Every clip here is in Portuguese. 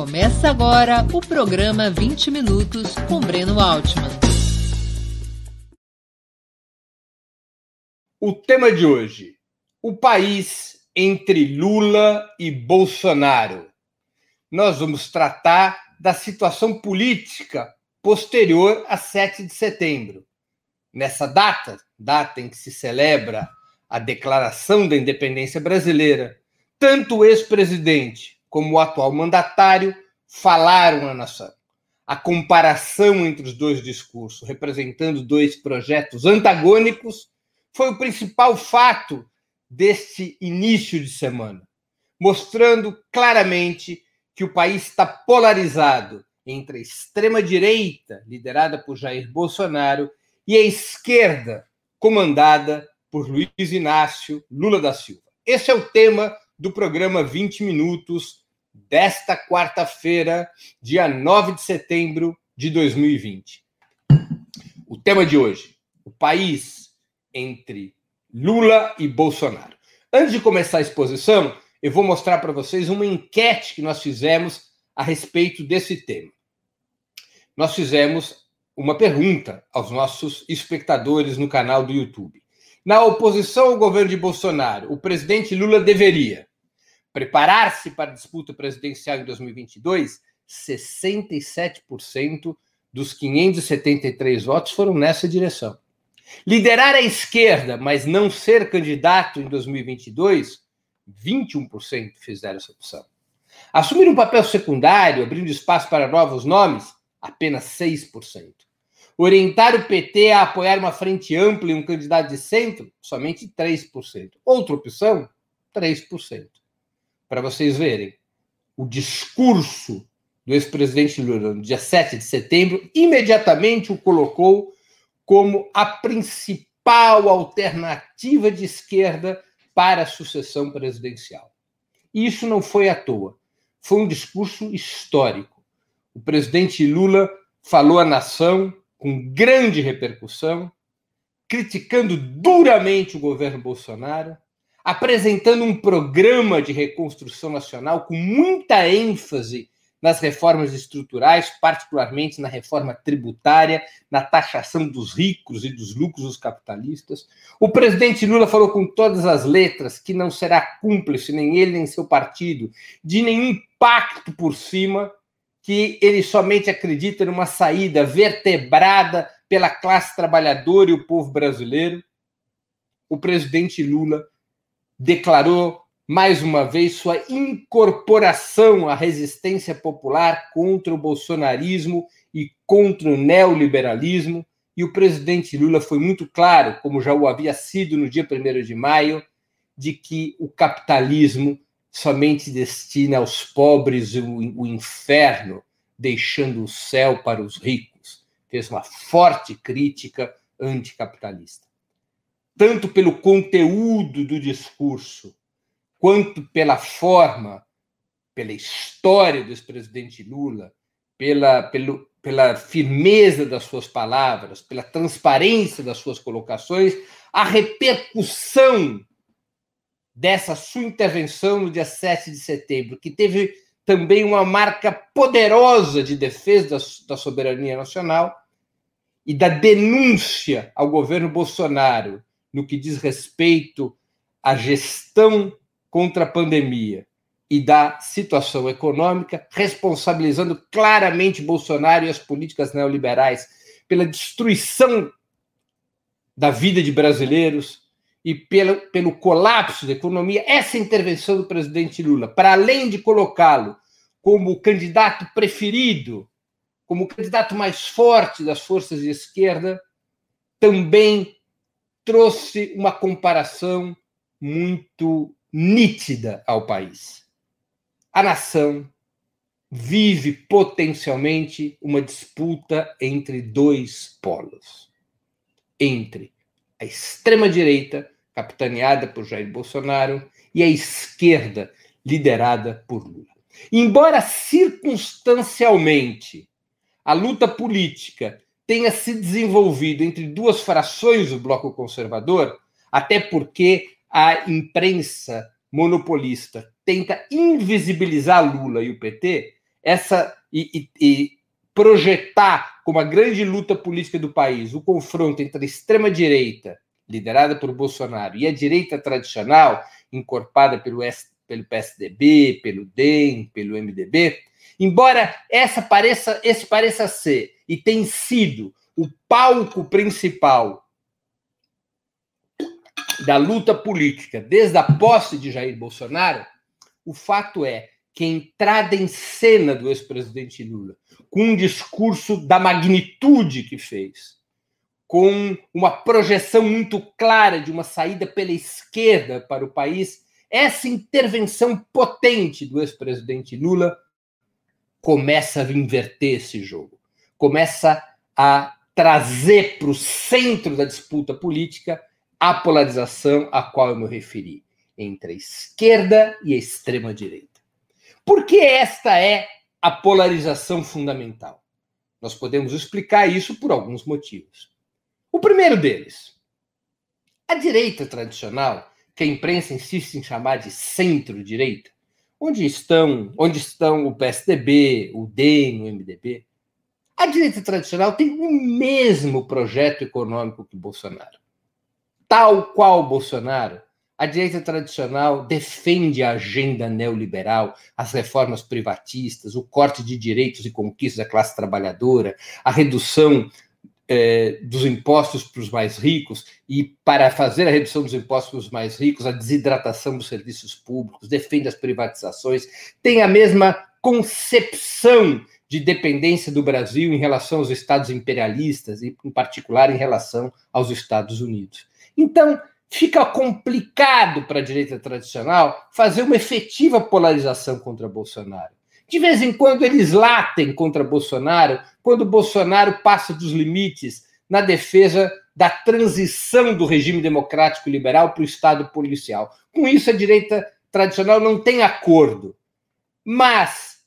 Começa agora o programa 20 Minutos com Breno Altman. O tema de hoje: o país entre Lula e Bolsonaro. Nós vamos tratar da situação política posterior a 7 de setembro. Nessa data, data em que se celebra a declaração da independência brasileira, tanto o ex-presidente como o atual mandatário falaram à nação. A comparação entre os dois discursos, representando dois projetos antagônicos, foi o principal fato deste início de semana, mostrando claramente que o país está polarizado entre a extrema-direita, liderada por Jair Bolsonaro, e a esquerda, comandada por Luiz Inácio Lula da Silva. Esse é o tema do programa 20 Minutos desta quarta-feira, dia 9 de setembro de 2020. O tema de hoje: o país entre Lula e Bolsonaro. Antes de começar a exposição, eu vou mostrar para vocês uma enquete que nós fizemos a respeito desse tema. Nós fizemos uma pergunta aos nossos espectadores no canal do YouTube. Na oposição ao governo de Bolsonaro, o presidente Lula deveria preparar-se para a disputa presidencial em 2022? 67% dos 573 votos foram nessa direção. Liderar a esquerda, mas não ser candidato em 2022? 21% fizeram essa opção. Assumir um papel secundário, abrindo espaço para novos nomes? Apenas 6%. Orientar o PT a apoiar uma frente ampla e um candidato de centro? Somente 3%. Outra opção? 3%. Para vocês verem, o discurso do ex-presidente Lula no dia 7 de setembro imediatamente o colocou como a principal alternativa de esquerda para a sucessão presidencial. E isso não foi à toa. Foi um discurso histórico. O presidente Lula falou à nação com grande repercussão, criticando duramente o governo Bolsonaro, apresentando um programa de reconstrução nacional com muita ênfase nas reformas estruturais, particularmente na reforma tributária, na taxação dos ricos e dos lucros dos capitalistas. O presidente Lula falou com todas as letras que não será cúmplice, nem ele nem seu partido, de nenhum pacto por cima, que ele somente acredita numa saída vertebrada pela classe trabalhadora e o povo brasileiro. O presidente Lula declarou mais uma vez sua incorporação à resistência popular contra o bolsonarismo e contra o neoliberalismo. E o presidente Lula foi muito claro, como já o havia sido no dia 1 de maio, de que o capitalismo somente destina aos pobres o, inferno, deixando o céu para os ricos. Fez uma forte crítica anticapitalista. Tanto pelo conteúdo do discurso, quanto pela forma, pela história do ex-presidente Lula, pela, pelo, pela firmeza das suas palavras, pela transparência das suas colocações, a repercussão dessa sua intervenção no dia 7 de setembro, que teve também uma marca poderosa de defesa da, da soberania nacional e da denúncia ao governo Bolsonaro no que diz respeito à gestão contra a pandemia e da situação econômica, responsabilizando claramente Bolsonaro e as políticas neoliberais pela destruição da vida de brasileiros e pelo, pelo colapso da economia, essa intervenção do presidente Lula, para além de colocá-lo como o candidato preferido, como o candidato mais forte das forças de esquerda, também trouxe uma comparação muito nítida ao país. A nação vive potencialmente uma disputa entre dois polos. Entre a extrema-direita, capitaneada por Jair Bolsonaro, e a esquerda, liderada por Lula. Embora circunstancialmente a luta política tenha se desenvolvido entre duas frações do bloco conservador, até porque a imprensa monopolista tenta invisibilizar Lula e o PT, essa e, e, e projetar como a grande luta política do país o confronto entre a extrema direita liderada por Bolsonaro e a direita tradicional encorpada pelo, S, pelo PSDB, pelo DEM, pelo MDB, embora essa pareça, esse pareça ser e tem sido o palco principal da luta política desde a posse de Jair Bolsonaro, o fato é que a entrada em cena do ex-presidente Lula, com um discurso da magnitude que fez, com uma projeção muito clara de uma saída pela esquerda para o país, essa intervenção potente do ex-presidente Lula começa a inverter esse jogo, começa a trazer para o centro da disputa política a polarização a qual eu me referi entre a esquerda e a extrema direita. Por que esta é a polarização fundamental? Nós podemos explicar isso por alguns motivos. O primeiro deles, a direita tradicional, que a imprensa insiste em chamar de centro-direita, onde estão, onde estão o PSDB, o DEM, o MDB, a direita tradicional tem o mesmo projeto econômico que Bolsonaro. Tal qual Bolsonaro, a direita tradicional defende a agenda neoliberal, as reformas privatistas, o corte de direitos e conquistas da classe trabalhadora, a redução eh, dos impostos para os mais ricos e, para fazer a redução dos impostos para os mais ricos, a desidratação dos serviços públicos, defende as privatizações, tem a mesma concepção de dependência do Brasil em relação aos estados imperialistas e, em particular, em relação aos Estados Unidos. Então, fica complicado para a direita tradicional fazer uma efetiva polarização contra Bolsonaro. De vez em quando eles latem contra Bolsonaro, quando Bolsonaro passa dos limites na defesa da transição do regime democrático liberal para o Estado policial. Com isso, a direita tradicional não tem acordo. Mas,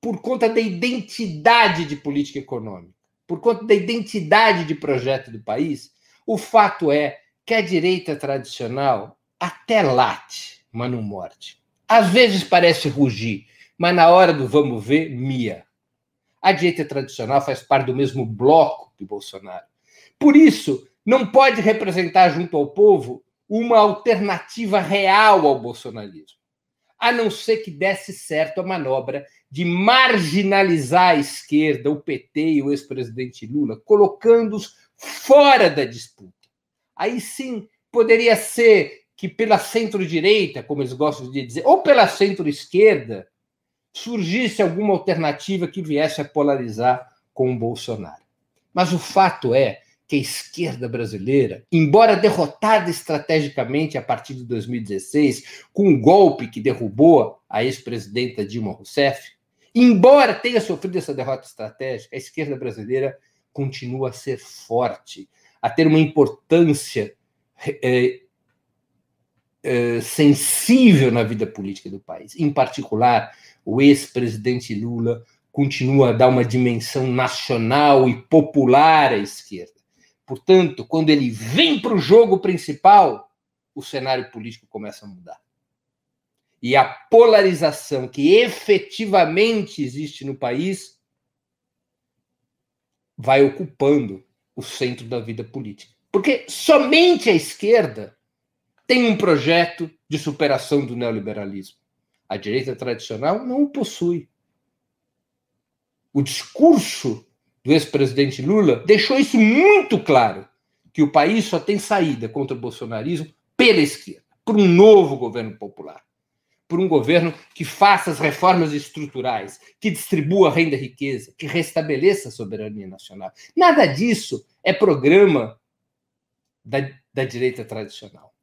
por conta da identidade de política econômica, por conta da identidade de projeto do país, o fato é que a direita tradicional até late, mas não morde. Às vezes parece rugir, mas na hora do vamos ver, mia. A direita tradicional faz parte do mesmo bloco que Bolsonaro. Por isso, não pode representar junto ao povo uma alternativa real ao bolsonarismo, a não ser que desse certo a manobra de marginalizar a esquerda, o PT e o ex-presidente Lula, colocando-os fora da disputa. Aí sim poderia ser que pela centro-direita, como eles gostam de dizer, ou pela centro-esquerda, surgisse alguma alternativa que viesse a polarizar com o Bolsonaro. Mas o fato é que a esquerda brasileira, embora derrotada estrategicamente a partir de 2016, com o golpe que derrubou a ex-presidenta Dilma Rousseff, embora tenha sofrido essa derrota estratégica, a esquerda brasileira continua a ser forte, a ter uma importância é, é, sensível na vida política do país. Em particular, o ex-presidente Lula continua a dar uma dimensão nacional e popular à esquerda. Portanto, quando ele vem para o jogo principal, o cenário político começa a mudar. E a polarização que efetivamente existe no país vai ocupando o centro da vida política. Porque somente a esquerda tem um projeto de superação do neoliberalismo. A direita tradicional não o possui. O discurso do ex-presidente Lula deixou isso muito claro, que o país só tem saída contra o bolsonarismo pela esquerda, por um novo governo popular por um governo que faça as reformas estruturais, que distribua a renda e riqueza, que restabeleça a soberania nacional. Nada disso é programa da, da direita tradicional.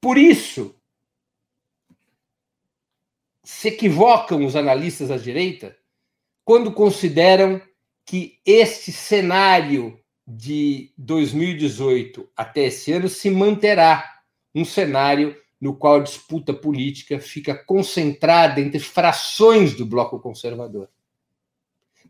Por isso, se equivocam os analistas da direita quando consideram que este cenário de 2018 até esse ano se manterá um cenário no qual a disputa política fica concentrada entre frações do bloco conservador.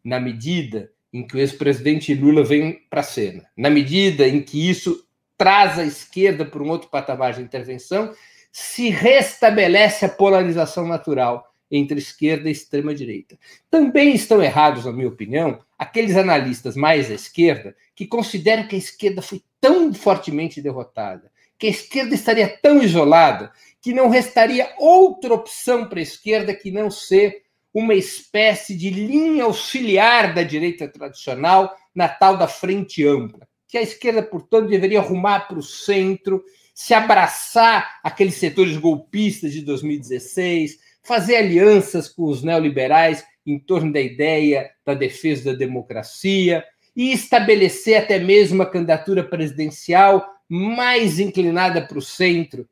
Na medida em que o ex-presidente Lula vem para a cena, na medida em que isso traz a esquerda para um outro patamar de intervenção, se restabelece a polarização natural entre esquerda e extrema-direita. Também estão errados, na minha opinião, aqueles analistas mais à esquerda que consideram que a esquerda foi tão fortemente derrotada, que a esquerda estaria tão isolada, que não restaria outra opção para a esquerda que não ser uma espécie de linha auxiliar da direita tradicional na tal da frente ampla. Que a esquerda, portanto, deveria arrumar para o centro, se abraçar aqueles setores golpistas de 2016, fazer alianças com os neoliberais em torno da ideia da defesa da democracia e estabelecer até mesmo uma candidatura presidencial mais inclinada para o centro,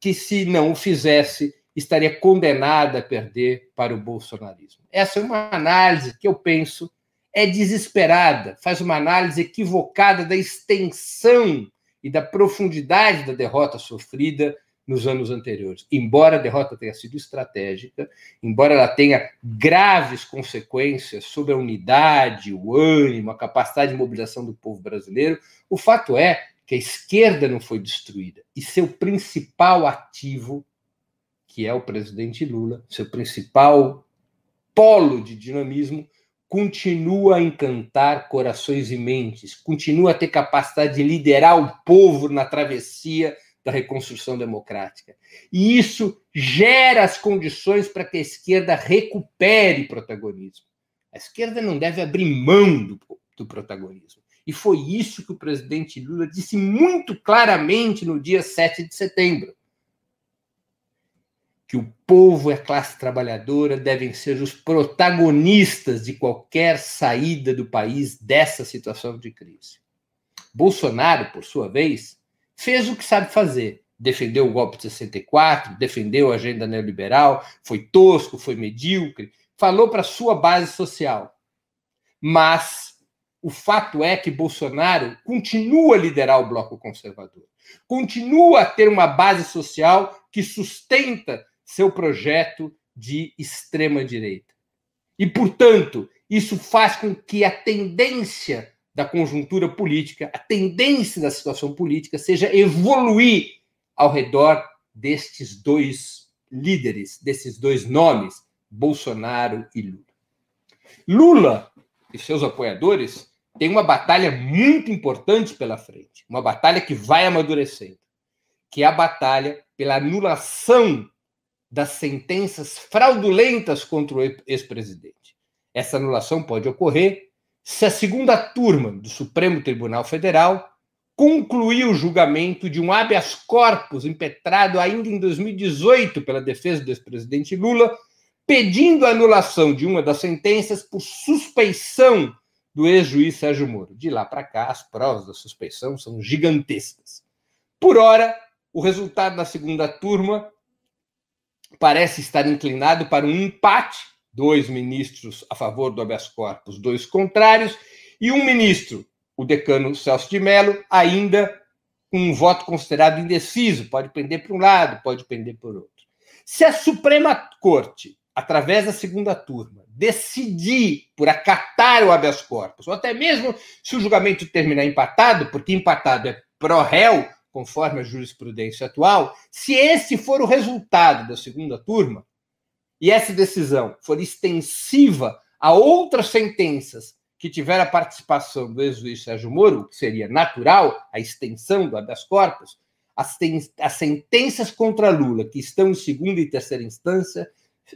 que se não o fizesse, estaria condenada a perder para o bolsonarismo. Essa é uma análise que eu penso é desesperada, faz uma análise equivocada da extensão e da profundidade da derrota sofrida nos anos anteriores. Embora a derrota tenha sido estratégica, embora ela tenha graves consequências sobre a unidade, o ânimo, a capacidade de mobilização do povo brasileiro, o fato é que a esquerda não foi destruída e seu principal ativo, que é o presidente Lula, seu principal polo de dinamismo, continua a encantar corações e mentes, continua a ter capacidade de liderar o povo na travessia da reconstrução democrática. E isso gera as condições para que a esquerda recupere protagonismo. A esquerda não deve abrir mão do, do protagonismo. E foi isso que o presidente Lula disse muito claramente no dia 7 de setembro. Que o povo e a classe trabalhadora devem ser os protagonistas de qualquer saída do país dessa situação de crise. Bolsonaro, por sua vez, fez o que sabe fazer. Defendeu o golpe de 64, defendeu a agenda neoliberal, foi tosco, foi medíocre, falou para sua base social. Mas o fato é que Bolsonaro continua a liderar o bloco conservador, continua a ter uma base social que sustenta seu projeto de extrema direita. E, portanto, isso faz com que a tendência da conjuntura política, a tendência da situação política seja evoluir ao redor destes dois líderes, desses dois nomes, Bolsonaro e Lula. Lula e seus apoiadores têm uma batalha muito importante pela frente, uma batalha que vai amadurecendo, que é a batalha pela anulação das sentenças fraudulentas contra o ex-presidente. Essa anulação pode ocorrer se a segunda turma do Supremo Tribunal Federal concluiu o julgamento de um habeas corpus impetrado ainda em 2018 pela defesa do ex-presidente Lula, pedindo a anulação de uma das sentenças por suspeição do ex-juiz Sérgio Moro. De lá para cá, as provas da suspeição são gigantescas. Por ora, o resultado da segunda turma parece estar inclinado para um empate dois ministros a favor do habeas corpus, dois contrários, e um ministro, o decano Celso de Mello, ainda com um voto considerado indeciso, pode pender para um lado, pode pender por outro. Se a Suprema Corte, através da segunda turma, decidir por acatar o habeas corpus, ou até mesmo se o julgamento terminar empatado, porque empatado é pró-réu, conforme a jurisprudência atual, se esse for o resultado da segunda turma, e essa decisão for extensiva a outras sentenças que tiveram a participação do ex-juiz Sérgio Moro, que seria natural a extensão do habeas corpus, as, as sentenças contra Lula que estão em segunda e terceira instância,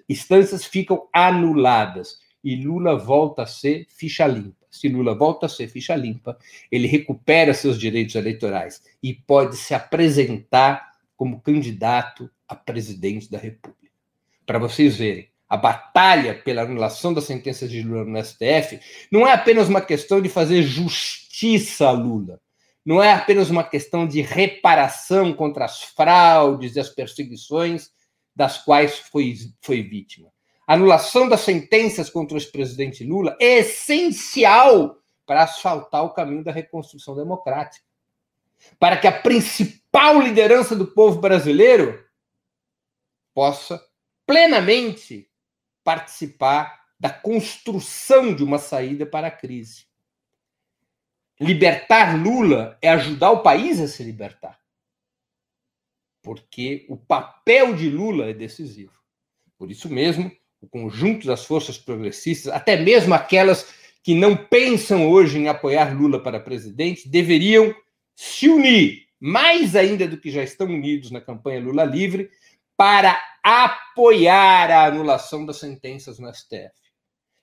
instâncias ficam anuladas e Lula volta a ser ficha limpa. Se Lula volta a ser ficha limpa, ele recupera seus direitos eleitorais e pode se apresentar como candidato a presidente da República para vocês verem. A batalha pela anulação da sentença de Lula no STF não é apenas uma questão de fazer justiça a Lula. Não é apenas uma questão de reparação contra as fraudes e as perseguições das quais foi, foi vítima. Anulação das sentenças contra o ex-presidente Lula é essencial para asfaltar o caminho da reconstrução democrática. Para que a principal liderança do povo brasileiro possa plenamente participar da construção de uma saída para a crise. Libertar Lula é ajudar o país a se libertar. Porque o papel de Lula é decisivo. Por isso mesmo, o conjunto das forças progressistas, até mesmo aquelas que não pensam hoje em apoiar Lula para presidente, deveriam se unir, mais ainda do que já estão unidos na campanha Lula Livre, para apoiar a anulação das sentenças no STF.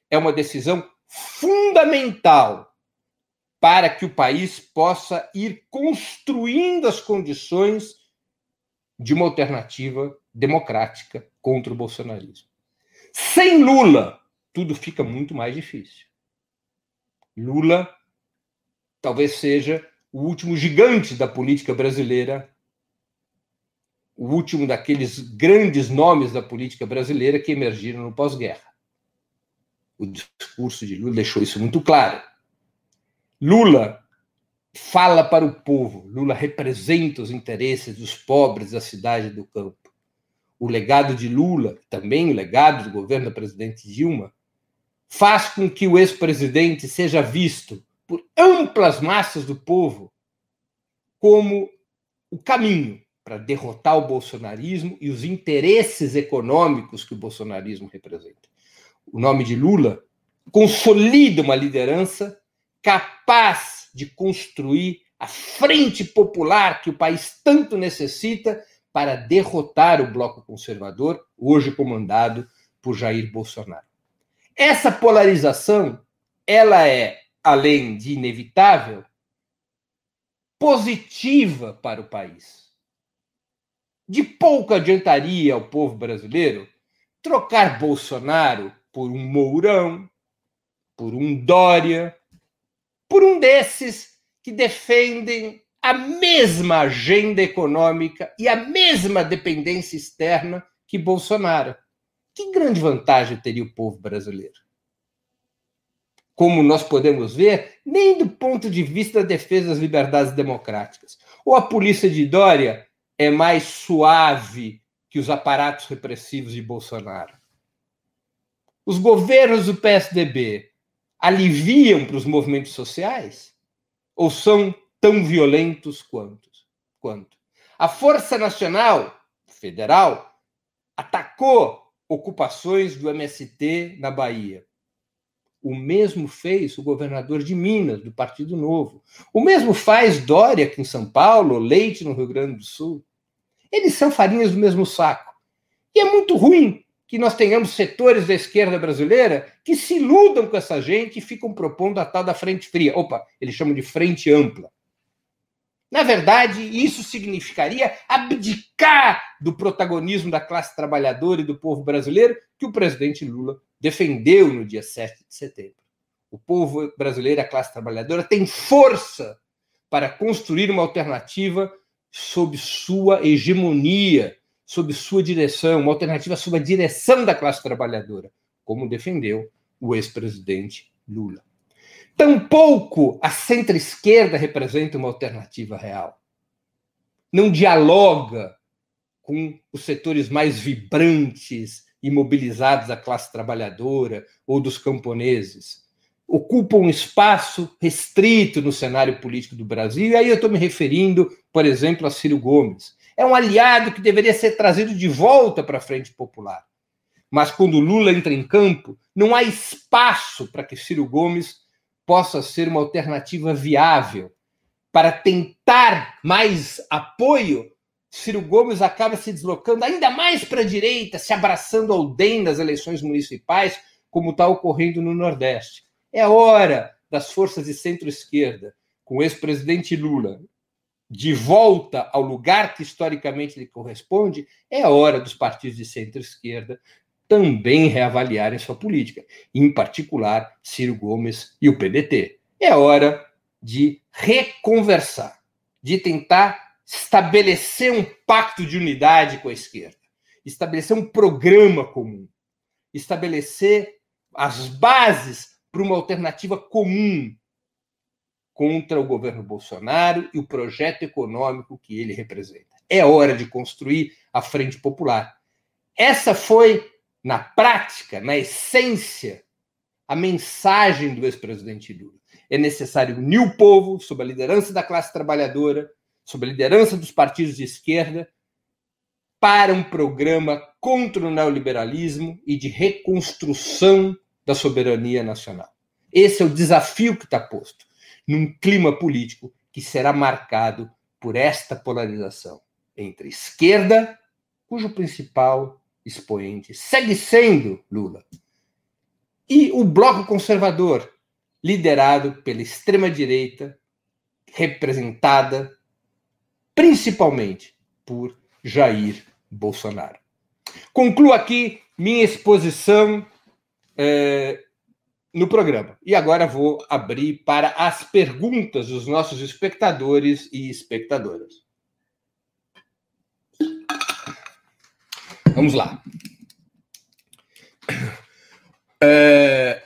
É uma decisão fundamental para que o país possa ir construindo as condições de uma alternativa democrática contra o bolsonarismo. Sem Lula, tudo fica muito mais difícil. Lula talvez seja o último gigante da política brasileira, o último daqueles grandes nomes da política brasileira que emergiram no pós-guerra. O discurso de Lula deixou isso muito claro. Lula fala para o povo, Lula representa os interesses dos pobres da cidade do campo. O legado de Lula, também o legado do governo da presidente Dilma, faz com que o ex-presidente seja visto por amplas massas do povo como o caminho para derrotar o bolsonarismo e os interesses econômicos que o bolsonarismo representa. O nome de Lula consolida uma liderança capaz de construir a frente popular que o país tanto necessita para derrotar o bloco conservador, hoje comandado por Jair Bolsonaro. Essa polarização, ela é além de inevitável, positiva para o país. De pouco adiantaria ao povo brasileiro trocar Bolsonaro por um Mourão, por um Dória, por um desses que defendem a mesma agenda econômica e a mesma dependência externa que Bolsonaro. Que grande vantagem teria o povo brasileiro? como nós podemos ver, nem do ponto de vista da defesa das liberdades democráticas. Ou a polícia de Dória é mais suave que os aparatos repressivos de Bolsonaro. Os governos do PSDB aliviam para os movimentos sociais ou são tão violentos quanto? quanto? A Força Nacional Federal atacou ocupações do MST na Bahia. O mesmo fez o governador de Minas, do Partido Novo. O mesmo faz Dória aqui em São Paulo, Leite no Rio Grande do Sul. Eles são farinhas do mesmo saco. E é muito ruim que nós tenhamos setores da esquerda brasileira que se iludam com essa gente e ficam propondo a tal da frente fria. Opa, eles chamam de frente ampla. Na verdade, isso significaria abdicar do protagonismo da classe trabalhadora e do povo brasileiro que o presidente Lula defendeu no dia 7 de setembro. O povo brasileiro, a classe trabalhadora, tem força para construir uma alternativa sob sua hegemonia, sob sua direção, uma alternativa sob a direção da classe trabalhadora, como defendeu o ex-presidente Lula. Tampouco a centro-esquerda representa uma alternativa real. Não dialoga com os setores mais vibrantes, imobilizados da classe trabalhadora ou dos camponeses. Ocupa um espaço restrito no cenário político do Brasil, e aí eu estou me referindo, por exemplo, a Ciro Gomes. É um aliado que deveria ser trazido de volta para a frente popular. Mas quando Lula entra em campo, não há espaço para que Ciro Gomes possa ser uma alternativa viável para tentar mais apoio Ciro Gomes acaba se deslocando ainda mais para a direita, se abraçando ao DEM nas eleições municipais, como está ocorrendo no Nordeste. É hora das forças de centro-esquerda, com o ex-presidente Lula de volta ao lugar que historicamente lhe corresponde, é hora dos partidos de centro-esquerda também reavaliarem sua política, em particular Ciro Gomes e o PDT. É hora de reconversar, de tentar estabelecer um pacto de unidade com a esquerda, estabelecer um programa comum, estabelecer as bases para uma alternativa comum contra o governo Bolsonaro e o projeto econômico que ele representa. É hora de construir a Frente Popular. Essa foi, na prática, na essência, a mensagem do ex-presidente Lula. É necessário unir o povo sob a liderança da classe trabalhadora, sob a liderança dos partidos de esquerda, para um programa contra o neoliberalismo e de reconstrução da soberania nacional. Esse é o desafio que está posto num clima político que será marcado por esta polarização entre esquerda, cujo principal expoente segue sendo Lula, e o bloco conservador, liderado pela extrema-direita, representada principalmente por Jair Bolsonaro. Concluo aqui minha exposição é, no programa. E agora vou abrir para as perguntas dos nossos espectadores e espectadoras. Vamos lá. É,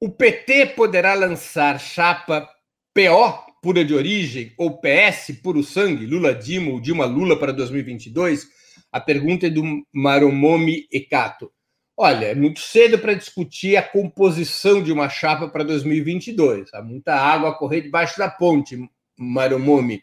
o PT poderá lançar chapa PO, pura de origem, ou PS, puro sangue, Lula Dilma ou Dilma Lula para 2022? A pergunta é do Maromomi Ekato. Olha, é muito cedo para discutir a composição de uma chapa para 2022. Há muita água a correr debaixo da ponte, Maromomi.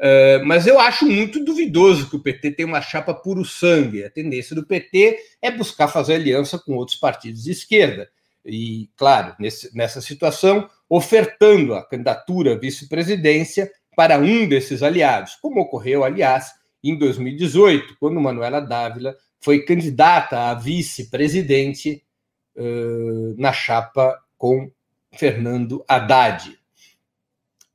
Uh, mas eu acho muito duvidoso que o PT tenha uma chapa puro sangue. A tendência do PT é buscar fazer aliança com outros partidos de esquerda. E, claro, nesse, nessa situação, ofertando a candidatura à vice-presidência para um desses aliados, como ocorreu, aliás, em 2018, quando Manuela Dávila foi candidata a vice-presidente uh, na chapa com Fernando Haddad.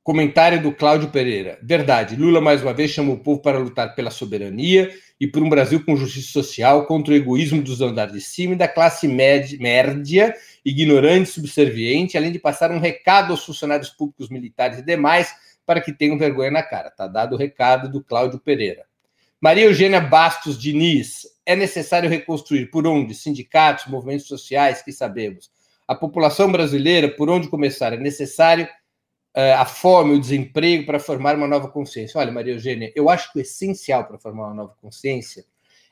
Comentário do Cláudio Pereira. Verdade, Lula mais uma vez chama o povo para lutar pela soberania e por um Brasil com justiça social contra o egoísmo dos andares de cima e da classe média, ignorante e subserviente, além de passar um recado aos funcionários públicos, militares e demais para que tenham vergonha na cara. Está dado o recado do Cláudio Pereira. Maria Eugênia Bastos Diniz. É necessário reconstruir por onde? Sindicatos, movimentos sociais, que sabemos. A população brasileira, por onde começar? É necessário a fome, o desemprego para formar uma nova consciência. Olha, Maria Eugênia, eu acho que o essencial para formar uma nova consciência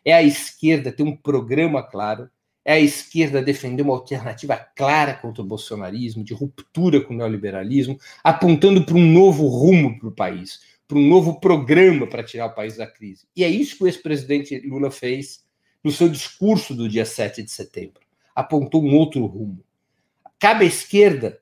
é a esquerda ter um programa claro, é a esquerda defender uma alternativa clara contra o bolsonarismo, de ruptura com o neoliberalismo, apontando para um novo rumo para o país, para um novo programa para tirar o país da crise. E é isso que o ex-presidente Lula fez no seu discurso do dia 7 de setembro. Apontou um outro rumo. Cabe à esquerda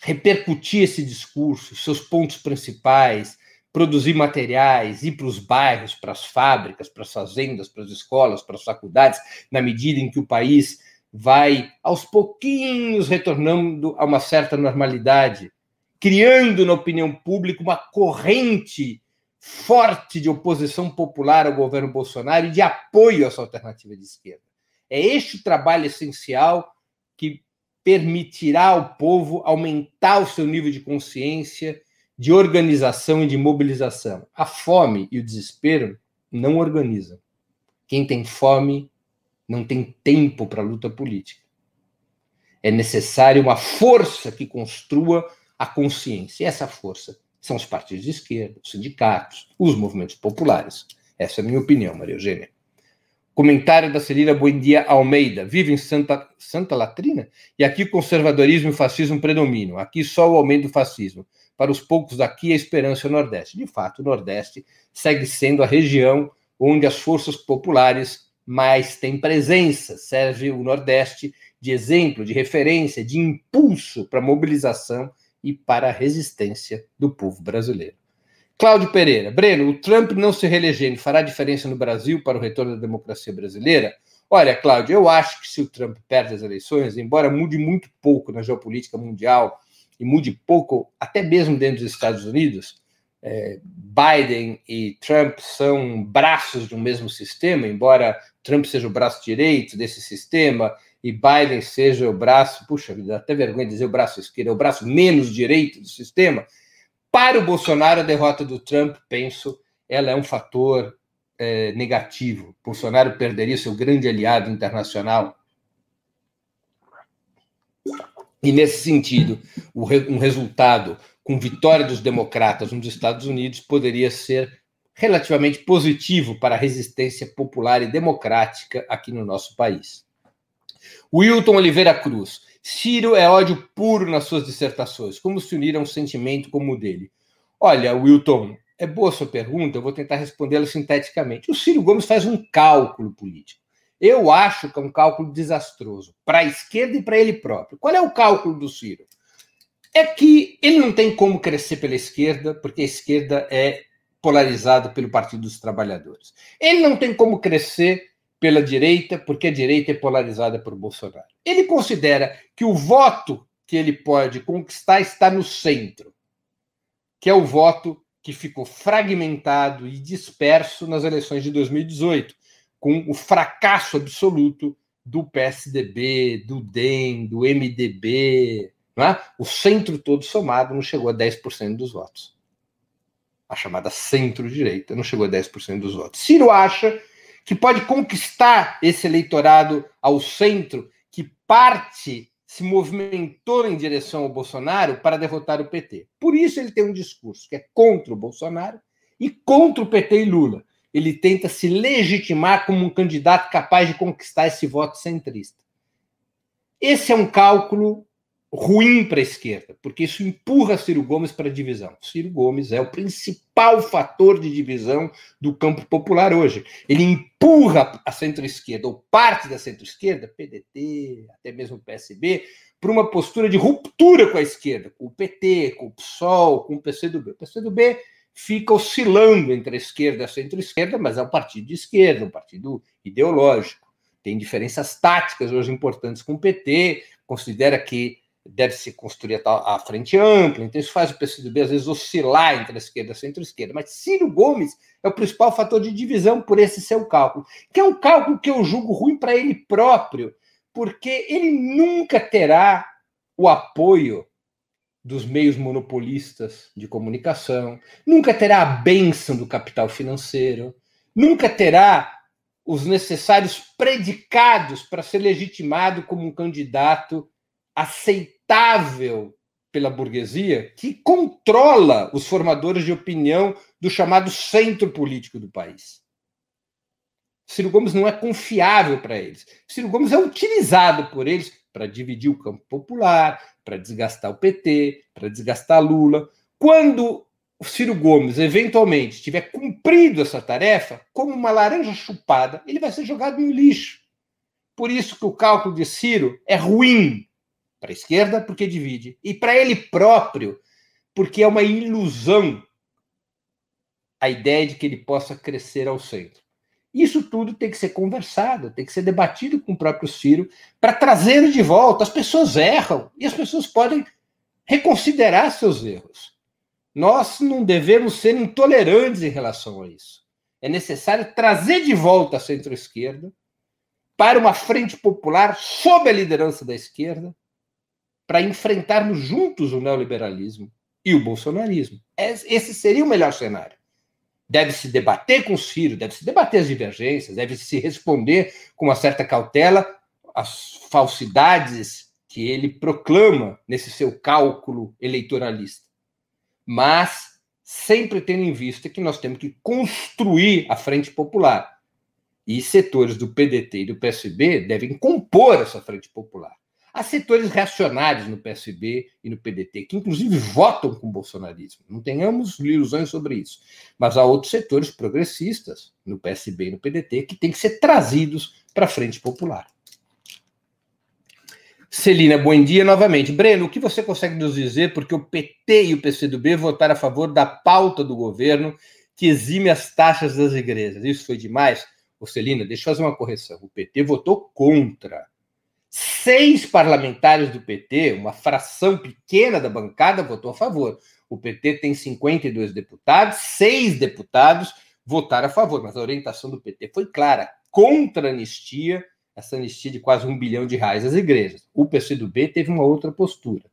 repercutir esse discurso, seus pontos principais, produzir materiais, ir para os bairros, para as fábricas, para as fazendas, para as escolas, para as faculdades, na medida em que o país vai aos pouquinhos retornando a uma certa normalidade, criando na opinião pública uma corrente forte de oposição popular ao governo Bolsonaro e de apoio a essa alternativa de esquerda. É este o trabalho essencial que permitirá ao povo aumentar o seu nível de consciência, de organização e de mobilização. A fome e o desespero não organizam. Quem tem fome não tem tempo para luta política. É necessário uma força que construa a consciência. E essa força são os partidos de esquerda, os sindicatos, os movimentos populares. Essa é a minha opinião, Maria Eugênia. Comentário da Celina Buendia Almeida. Vive em Santa, Santa Latrina? E aqui o conservadorismo e o fascismo predominam. Aqui só o aumento do fascismo. Para os poucos daqui, a esperança é o Nordeste. De fato, o Nordeste segue sendo a região onde as forças populares mais têm presença. Serve o Nordeste de exemplo, de referência, de impulso para a mobilização e para a resistência do povo brasileiro. Cláudio Pereira, Breno, o Trump não se reelegendo fará diferença no Brasil para o retorno da democracia brasileira? Olha, Cláudio, eu acho que se o Trump perde as eleições, embora mude muito pouco na geopolítica mundial e mude pouco até mesmo dentro dos Estados Unidos, é, Biden e Trump são braços de um mesmo sistema, embora Trump seja o braço direito desse sistema e Biden seja o braço, puxa, dá até vergonha dizer o braço esquerdo, é o braço menos direito do sistema, para o Bolsonaro, a derrota do Trump, penso, ela é um fator é, negativo. Bolsonaro perderia seu grande aliado internacional. E, nesse sentido, um resultado com vitória dos democratas nos Estados Unidos poderia ser relativamente positivo para a resistência popular e democrática aqui no nosso país. Wilton Oliveira Cruz. Ciro é ódio puro nas suas dissertações. Como se unir a um sentimento como o dele? Olha, Wilton, é boa sua pergunta, eu vou tentar respondê-la sinteticamente. O Ciro Gomes faz um cálculo político. Eu acho que é um cálculo desastroso para a esquerda e para ele próprio. Qual é o cálculo do Ciro? É que ele não tem como crescer pela esquerda, porque a esquerda é polarizada pelo Partido dos Trabalhadores. Ele não tem como crescer pela direita, porque a direita é polarizada por Bolsonaro. Ele considera que o voto que ele pode conquistar está no centro, que é o voto que ficou fragmentado e disperso nas eleições de 2018, com o fracasso absoluto do PSDB, do DEM, do MDB. É? O centro todo somado não chegou a 10% dos votos. A chamada centro-direita não chegou a 10% dos votos. Ciro acha que pode conquistar esse eleitorado ao centro, que parte se movimentou em direção ao Bolsonaro para derrotar o PT. Por isso ele tem um discurso que é contra o Bolsonaro e contra o PT e Lula. Ele tenta se legitimar como um candidato capaz de conquistar esse voto centrista. Esse é um cálculo ruim para a esquerda, porque isso empurra Ciro Gomes para a divisão. Ciro Gomes é o principal fator de divisão do campo popular hoje. Ele empurra a centro-esquerda, ou parte da centro-esquerda, PDT, até mesmo PSB, para uma postura de ruptura com a esquerda, com o PT, com o PSOL, com o PCdoB. O PCdoB fica oscilando entre a esquerda e a centro-esquerda, mas é um partido de esquerda, um partido ideológico. Tem diferenças táticas hoje importantes com o PT, considera que deve se construir a, a frente ampla, então isso faz o PCdoB às vezes oscilar entre a esquerda e a centro-esquerda. Mas Ciro Gomes é o principal fator de divisão por esse seu cálculo, que é um cálculo que eu julgo ruim para ele próprio, porque ele nunca terá o apoio dos meios monopolistas de comunicação, nunca terá a bênção do capital financeiro, nunca terá os necessários predicados para ser legitimado como um candidato aceitável pela burguesia que controla os formadores de opinião do chamado centro político do país. Ciro Gomes não é confiável para eles. Ciro Gomes é utilizado por eles para dividir o campo popular, para desgastar o PT, para desgastar Lula. Quando o Ciro Gomes eventualmente tiver cumprido essa tarefa, como uma laranja chupada, ele vai ser jogado no lixo. Por isso que o cálculo de Ciro é ruim, para a esquerda, porque divide. E para ele próprio, porque é uma ilusão a ideia de que ele possa crescer ao centro. Isso tudo tem que ser conversado, tem que ser debatido com o próprio Ciro para trazê-lo de volta. As pessoas erram e as pessoas podem reconsiderar seus erros. Nós não devemos ser intolerantes em relação a isso. É necessário trazer de volta a centro-esquerda para uma frente popular sob a liderança da esquerda, para enfrentarmos juntos o neoliberalismo e o bolsonarismo. Esse seria o melhor cenário. Deve-se debater com o Ciro, deve-se debater as divergências, deve-se responder com uma certa cautela às falsidades que ele proclama nesse seu cálculo eleitoralista. Mas sempre tendo em vista que nós temos que construir a frente popular. E setores do PDT e do PSB devem compor essa frente popular. Há setores reacionários no PSB e no PDT, que inclusive votam com o bolsonarismo. Não tenhamos ilusões sobre isso. Mas há outros setores progressistas no PSB e no PDT que têm que ser trazidos para a frente popular. Celina, bom dia novamente. Breno, o que você consegue nos dizer porque o PT e o PCdoB votaram a favor da pauta do governo que exime as taxas das igrejas? Isso foi demais? Ô Celina, deixa eu fazer uma correção. O PT votou contra Seis parlamentares do PT, uma fração pequena da bancada, votou a favor. O PT tem 52 deputados, seis deputados votaram a favor, mas a orientação do PT foi clara: contra a anistia, essa anistia de quase um bilhão de reais às igrejas. O PCdoB teve uma outra postura.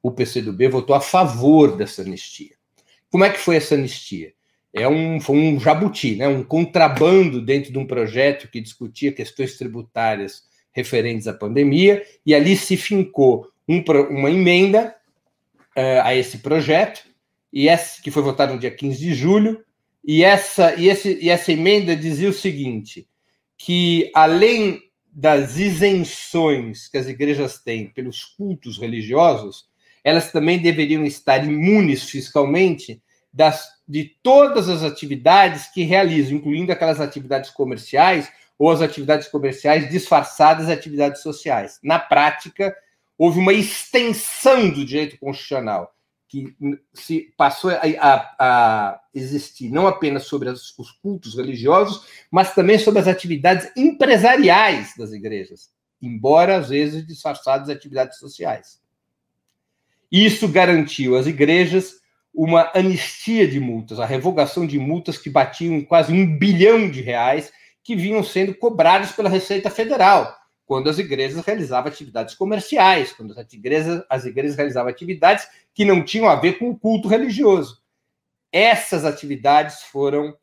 O PCdoB votou a favor dessa anistia. Como é que foi essa anistia? É um, foi um jabuti, né? um contrabando dentro de um projeto que discutia questões tributárias referentes à pandemia, e ali se fincou um, uma emenda uh, a esse projeto, e essa, que foi votada no dia 15 de julho, e essa, e, esse, e essa emenda dizia o seguinte: que além das isenções que as igrejas têm pelos cultos religiosos, elas também deveriam estar imunes fiscalmente das, de todas as atividades que realizam, incluindo aquelas atividades comerciais ou as atividades comerciais disfarçadas de atividades sociais. Na prática, houve uma extensão do direito constitucional que se passou a, a, a existir não apenas sobre as, os cultos religiosos, mas também sobre as atividades empresariais das igrejas, embora às vezes disfarçadas de atividades sociais. Isso garantiu às igrejas uma anistia de multas, a revogação de multas que batiam em quase um bilhão de reais que vinham sendo cobrados pela Receita Federal, quando as igrejas realizavam atividades comerciais, quando as igrejas, as igrejas realizavam atividades que não tinham a ver com o culto religioso. Essas atividades foram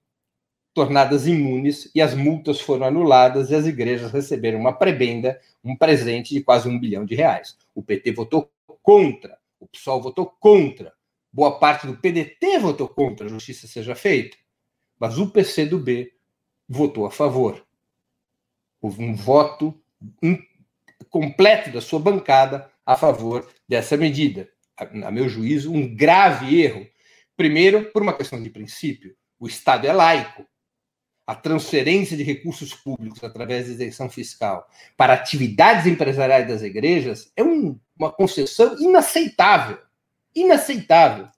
tornadas imunes e as multas foram anuladas e as igrejas receberam uma prebenda, um presente de quase um bilhão de reais. O PT votou contra, o PSOL votou contra, boa parte do PDT votou contra a justiça seja feita, mas o PCdoB votou a favor. Houve um voto completo da sua bancada a favor dessa medida a meu juízo, um grave erro. Primeiro, por uma questão de princípio. O Estado é laico. A transferência de recursos públicos através de isenção fiscal para atividades empresariais das igrejas é um, uma concessão inaceitável. Inaceitável.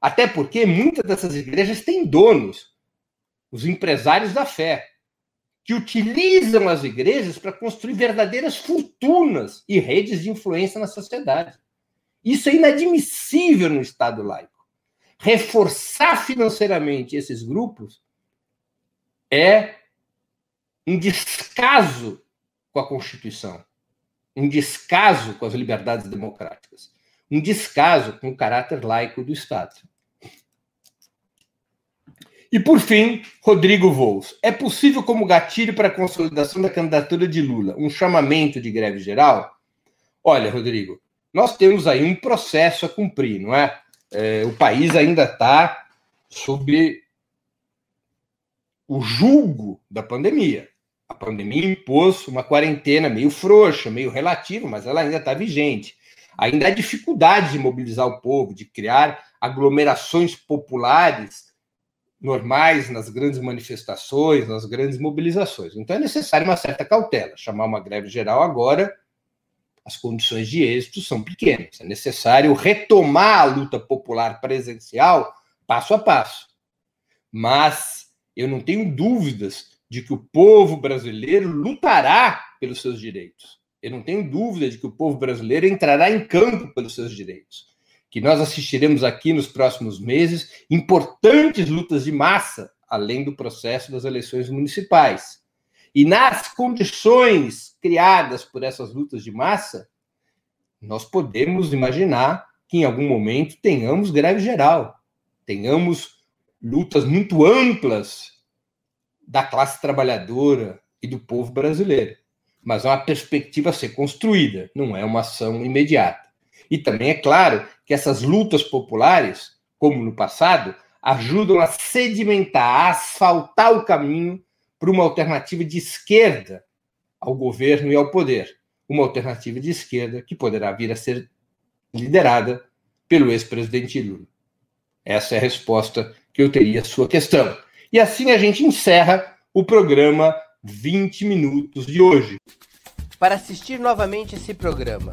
Até porque muitas dessas igrejas têm donos, os empresários da fé, que utilizam as igrejas para construir verdadeiras fortunas e redes de influência na sociedade. Isso é inadmissível no Estado laico. Reforçar financeiramente esses grupos é um descaso com a Constituição, um descaso com as liberdades democráticas, um descaso com o caráter laico do Estado. E por fim, Rodrigo Vols. É possível, como gatilho para a consolidação da candidatura de Lula, um chamamento de greve geral? Olha, Rodrigo, nós temos aí um processo a cumprir, não é? é o país ainda está sob o julgo da pandemia. A pandemia impôs uma quarentena meio frouxa, meio relativa, mas ela ainda está vigente. Ainda há dificuldade de mobilizar o povo, de criar aglomerações populares normais nas grandes manifestações, nas grandes mobilizações. Então é necessário uma certa cautela. Chamar uma greve geral agora as condições de êxito são pequenas. É necessário retomar a luta popular presencial passo a passo. Mas eu não tenho dúvidas de que o povo brasileiro lutará pelos seus direitos. Eu não tenho dúvida de que o povo brasileiro entrará em campo pelos seus direitos. Que nós assistiremos aqui nos próximos meses importantes lutas de massa, além do processo das eleições municipais. E nas condições criadas por essas lutas de massa, nós podemos imaginar que em algum momento tenhamos greve geral, tenhamos lutas muito amplas da classe trabalhadora e do povo brasileiro. Mas é uma perspectiva a ser construída, não é uma ação imediata. E também é claro que essas lutas populares, como no passado, ajudam a sedimentar, a asfaltar o caminho para uma alternativa de esquerda ao governo e ao poder. Uma alternativa de esquerda que poderá vir a ser liderada pelo ex-presidente Lula. Essa é a resposta que eu teria à sua questão. E assim a gente encerra o programa 20 Minutos de hoje. Para assistir novamente esse programa